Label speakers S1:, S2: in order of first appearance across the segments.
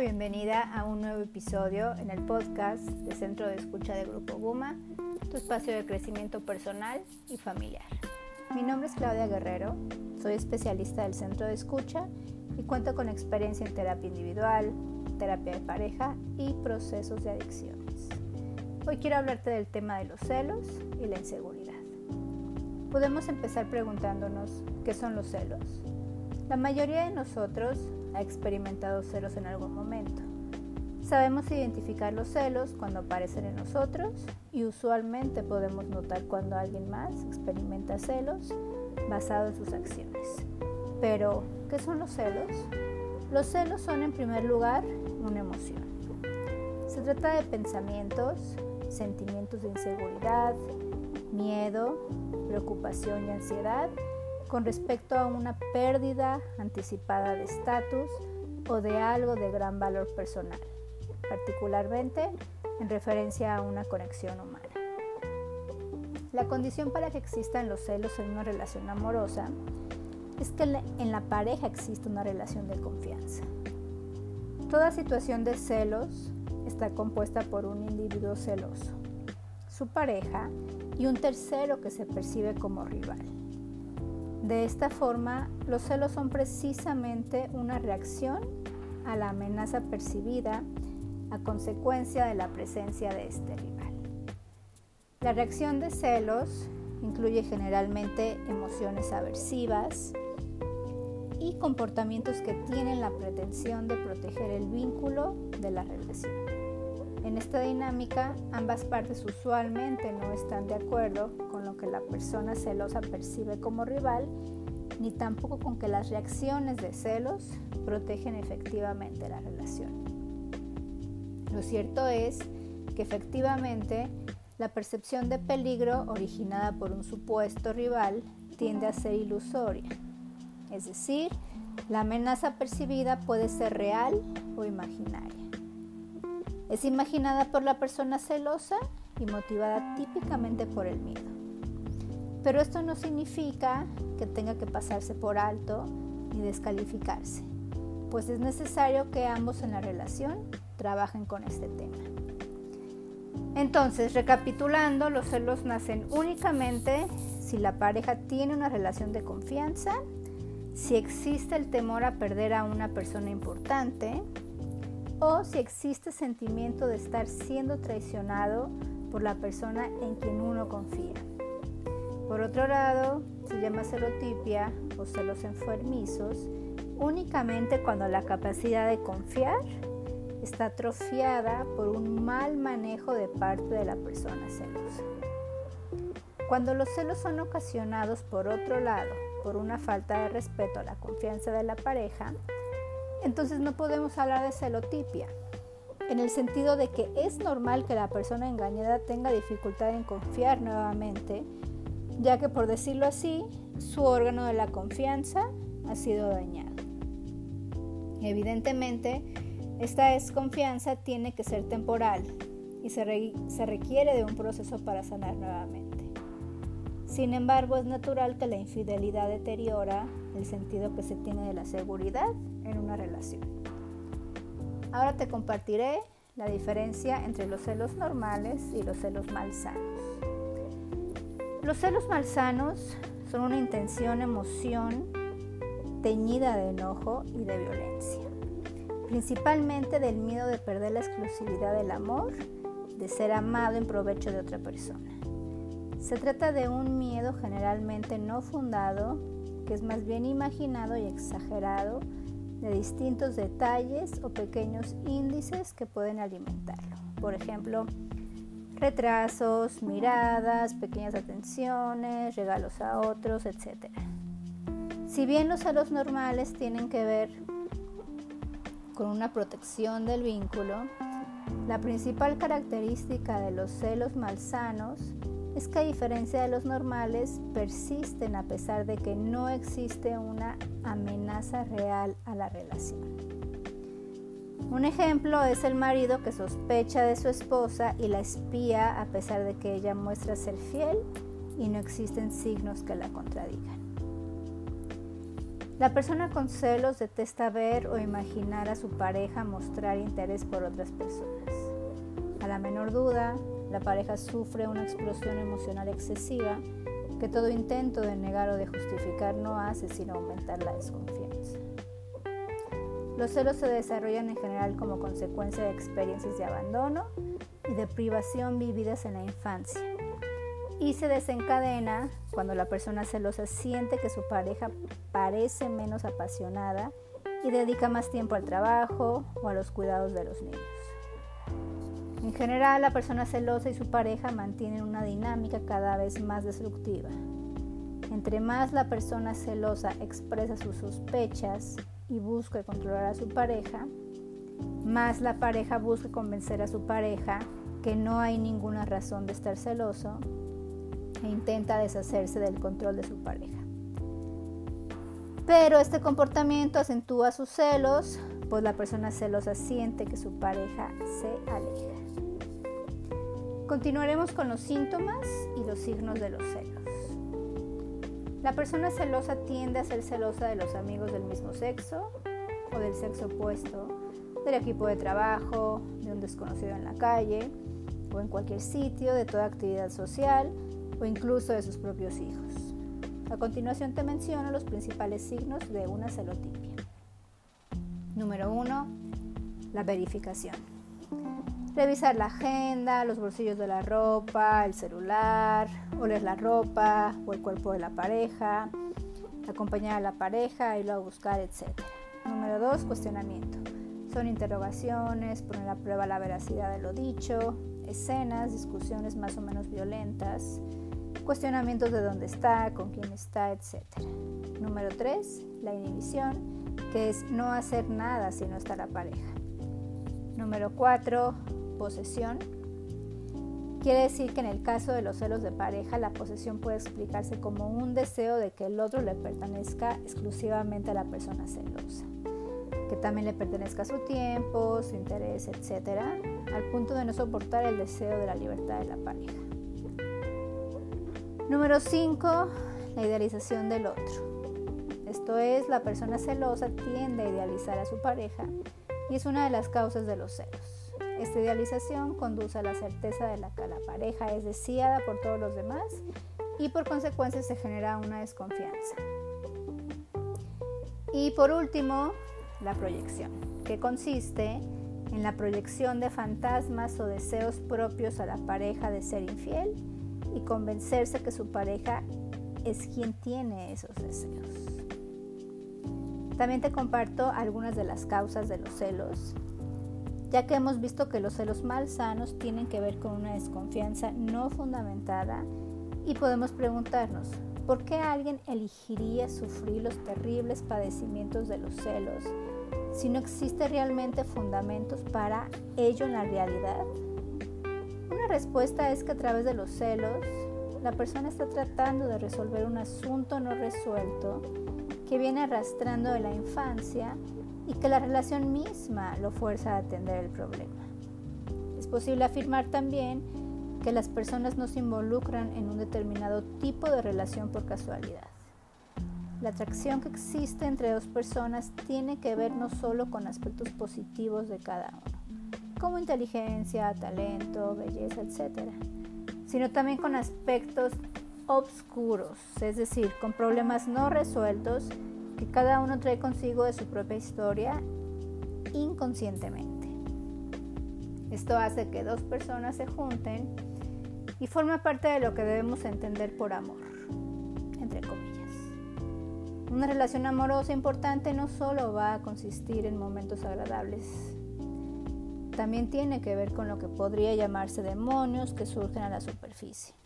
S1: bienvenida a un nuevo episodio en el podcast de Centro de Escucha de Grupo Guma, tu espacio de crecimiento personal y familiar. Mi nombre es Claudia Guerrero, soy especialista del Centro de Escucha y cuento con experiencia en terapia individual, terapia de pareja y procesos de adicciones. Hoy quiero hablarte del tema de los celos y la inseguridad. Podemos empezar preguntándonos qué son los celos. La mayoría de nosotros ha experimentado celos en algún momento. Sabemos identificar los celos cuando aparecen en nosotros y usualmente podemos notar cuando alguien más experimenta celos basado en sus acciones. Pero, ¿qué son los celos? Los celos son en primer lugar una emoción. Se trata de pensamientos, sentimientos de inseguridad, miedo, preocupación y ansiedad con respecto a una pérdida anticipada de estatus o de algo de gran valor personal, particularmente en referencia a una conexión humana. La condición para que existan los celos en una relación amorosa es que en la pareja existe una relación de confianza. Toda situación de celos está compuesta por un individuo celoso, su pareja y un tercero que se percibe como rival. De esta forma, los celos son precisamente una reacción a la amenaza percibida a consecuencia de la presencia de este rival. La reacción de celos incluye generalmente emociones aversivas y comportamientos que tienen la pretensión de proteger el vínculo de la relación. En esta dinámica, ambas partes usualmente no están de acuerdo con lo que la persona celosa percibe como rival, ni tampoco con que las reacciones de celos protegen efectivamente la relación. Lo cierto es que efectivamente la percepción de peligro originada por un supuesto rival tiende a ser ilusoria, es decir, la amenaza percibida puede ser real o imaginaria. Es imaginada por la persona celosa y motivada típicamente por el miedo. Pero esto no significa que tenga que pasarse por alto ni descalificarse, pues es necesario que ambos en la relación trabajen con este tema. Entonces, recapitulando, los celos nacen únicamente si la pareja tiene una relación de confianza, si existe el temor a perder a una persona importante, o si existe sentimiento de estar siendo traicionado por la persona en quien uno confía. Por otro lado, se llama celotipia o celos enfermizos únicamente cuando la capacidad de confiar está atrofiada por un mal manejo de parte de la persona celosa. Cuando los celos son ocasionados por otro lado por una falta de respeto a la confianza de la pareja, entonces no podemos hablar de celotipia, en el sentido de que es normal que la persona engañada tenga dificultad en confiar nuevamente, ya que por decirlo así, su órgano de la confianza ha sido dañado. Evidentemente, esta desconfianza tiene que ser temporal y se, se requiere de un proceso para sanar nuevamente. Sin embargo, es natural que la infidelidad deteriora el sentido que se tiene de la seguridad en una relación. Ahora te compartiré la diferencia entre los celos normales y los celos malsanos. Los celos malsanos son una intención, emoción teñida de enojo y de violencia, principalmente del miedo de perder la exclusividad del amor, de ser amado en provecho de otra persona. Se trata de un miedo generalmente no fundado, que es más bien imaginado y exagerado de distintos detalles o pequeños índices que pueden alimentarlo. Por ejemplo, retrasos, miradas, pequeñas atenciones, regalos a otros, etc. Si bien los celos normales tienen que ver con una protección del vínculo, la principal característica de los celos malsanos es que a diferencia de los normales, persisten a pesar de que no existe una amenaza real a la relación. Un ejemplo es el marido que sospecha de su esposa y la espía a pesar de que ella muestra ser fiel y no existen signos que la contradigan. La persona con celos detesta ver o imaginar a su pareja mostrar interés por otras personas. A la menor duda, la pareja sufre una explosión emocional excesiva que todo intento de negar o de justificar no hace sino aumentar la desconfianza. Los celos se desarrollan en general como consecuencia de experiencias de abandono y de privación vividas en la infancia y se desencadena cuando la persona celosa siente que su pareja parece menos apasionada y dedica más tiempo al trabajo o a los cuidados de los niños. En general, la persona celosa y su pareja mantienen una dinámica cada vez más destructiva. Entre más la persona celosa expresa sus sospechas y busca controlar a su pareja, más la pareja busca convencer a su pareja que no hay ninguna razón de estar celoso e intenta deshacerse del control de su pareja. Pero este comportamiento acentúa sus celos, pues la persona celosa siente que su pareja se aleja. Continuaremos con los síntomas y los signos de los celos. La persona celosa tiende a ser celosa de los amigos del mismo sexo o del sexo opuesto, del equipo de trabajo, de un desconocido en la calle o en cualquier sitio, de toda actividad social o incluso de sus propios hijos. A continuación te menciono los principales signos de una celotipia. Número 1. La verificación. Revisar la agenda, los bolsillos de la ropa, el celular, oler la ropa o el cuerpo de la pareja, acompañar a la pareja, irlo a buscar, etc. Número 2. Cuestionamiento. Son interrogaciones, poner a prueba la veracidad de lo dicho, escenas, discusiones más o menos violentas, cuestionamientos de dónde está, con quién está, etc. Número 3, la inhibición, que es no hacer nada si no está la pareja. Número 4, posesión. Quiere decir que en el caso de los celos de pareja, la posesión puede explicarse como un deseo de que el otro le pertenezca exclusivamente a la persona celosa, que también le pertenezca su tiempo, su interés, etc., al punto de no soportar el deseo de la libertad de la pareja. Número 5. La idealización del otro. Esto es, la persona celosa tiende a idealizar a su pareja y es una de las causas de los celos. Esta idealización conduce a la certeza de que la pareja es deseada por todos los demás y por consecuencia se genera una desconfianza. Y por último, la proyección, que consiste en la proyección de fantasmas o deseos propios a la pareja de ser infiel y convencerse que su pareja es quien tiene esos deseos. También te comparto algunas de las causas de los celos, ya que hemos visto que los celos malsanos tienen que ver con una desconfianza no fundamentada y podemos preguntarnos, ¿por qué alguien elegiría sufrir los terribles padecimientos de los celos si no existe realmente fundamentos para ello en la realidad? respuesta es que a través de los celos, la persona está tratando de resolver un asunto no resuelto que viene arrastrando de la infancia y que la relación misma lo fuerza a atender el problema. Es posible afirmar también que las personas no se involucran en un determinado tipo de relación por casualidad. La atracción que existe entre dos personas tiene que ver no solo con aspectos positivos de cada uno, como inteligencia, talento, belleza, etc., sino también con aspectos obscuros, es decir, con problemas no resueltos que cada uno trae consigo de su propia historia inconscientemente. Esto hace que dos personas se junten y forma parte de lo que debemos entender por amor, entre comillas. Una relación amorosa importante no solo va a consistir en momentos agradables también tiene que ver con lo que podría llamarse demonios que surgen a la superficie.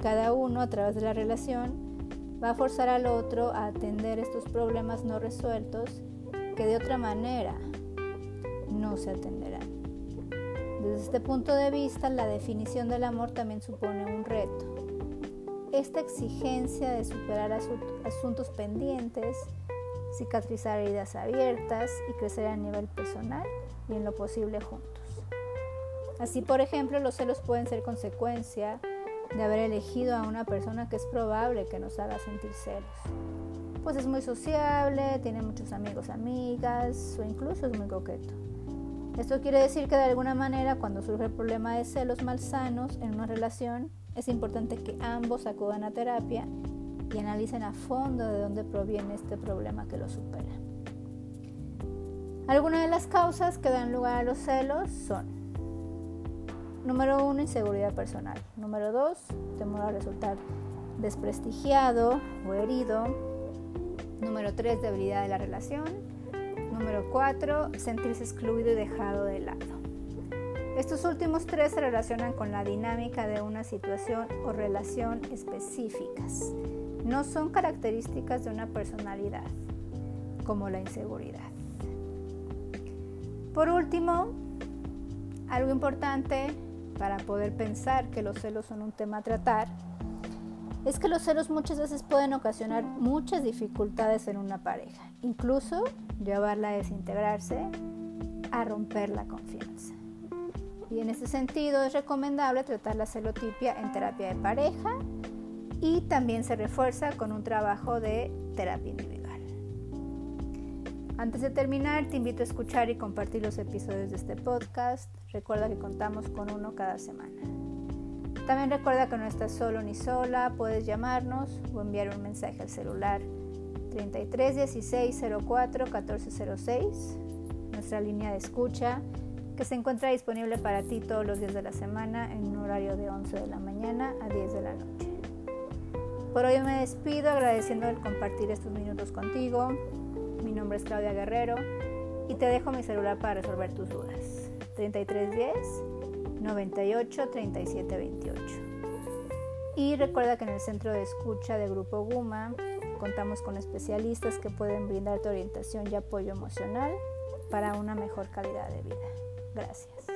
S1: Cada uno a través de la relación va a forzar al otro a atender estos problemas no resueltos que de otra manera no se atenderán. Desde este punto de vista, la definición del amor también supone un reto. Esta exigencia de superar asuntos pendientes, cicatrizar heridas abiertas y crecer a nivel personal y en lo posible juntos. Así, por ejemplo, los celos pueden ser consecuencia de haber elegido a una persona que es probable que nos haga sentir celos. pues es muy sociable, tiene muchos amigos, amigas o incluso es muy coqueto. Esto quiere decir que de alguna manera cuando surge el problema de celos malsanos en una relación, es importante que ambos acudan a terapia y analicen a fondo de dónde proviene este problema que lo supera. Algunas de las causas que dan lugar a los celos son Número uno, inseguridad personal. Número dos, temor a resultar desprestigiado o herido. Número tres, debilidad de la relación. Número cuatro, sentirse excluido y dejado de lado. Estos últimos tres se relacionan con la dinámica de una situación o relación específicas. No son características de una personalidad, como la inseguridad. Por último, algo importante para poder pensar que los celos son un tema a tratar, es que los celos muchas veces pueden ocasionar muchas dificultades en una pareja, incluso llevarla a desintegrarse, a romper la confianza. Y en este sentido es recomendable tratar la celotipia en terapia de pareja y también se refuerza con un trabajo de terapia individual. Antes de terminar, te invito a escuchar y compartir los episodios de este podcast. Recuerda que contamos con uno cada semana. También recuerda que no estás solo ni sola, puedes llamarnos o enviar un mensaje al celular 33 16 04 1406, nuestra línea de escucha que se encuentra disponible para ti todos los días de la semana en un horario de 11 de la mañana a 10 de la noche. Por hoy me despido agradeciendo el compartir estos minutos contigo. Nombre es Claudia Guerrero y te dejo mi celular para resolver tus dudas. 3310 98 37 28. Y recuerda que en el centro de escucha de Grupo Guma contamos con especialistas que pueden brindarte orientación y apoyo emocional para una mejor calidad de vida. Gracias.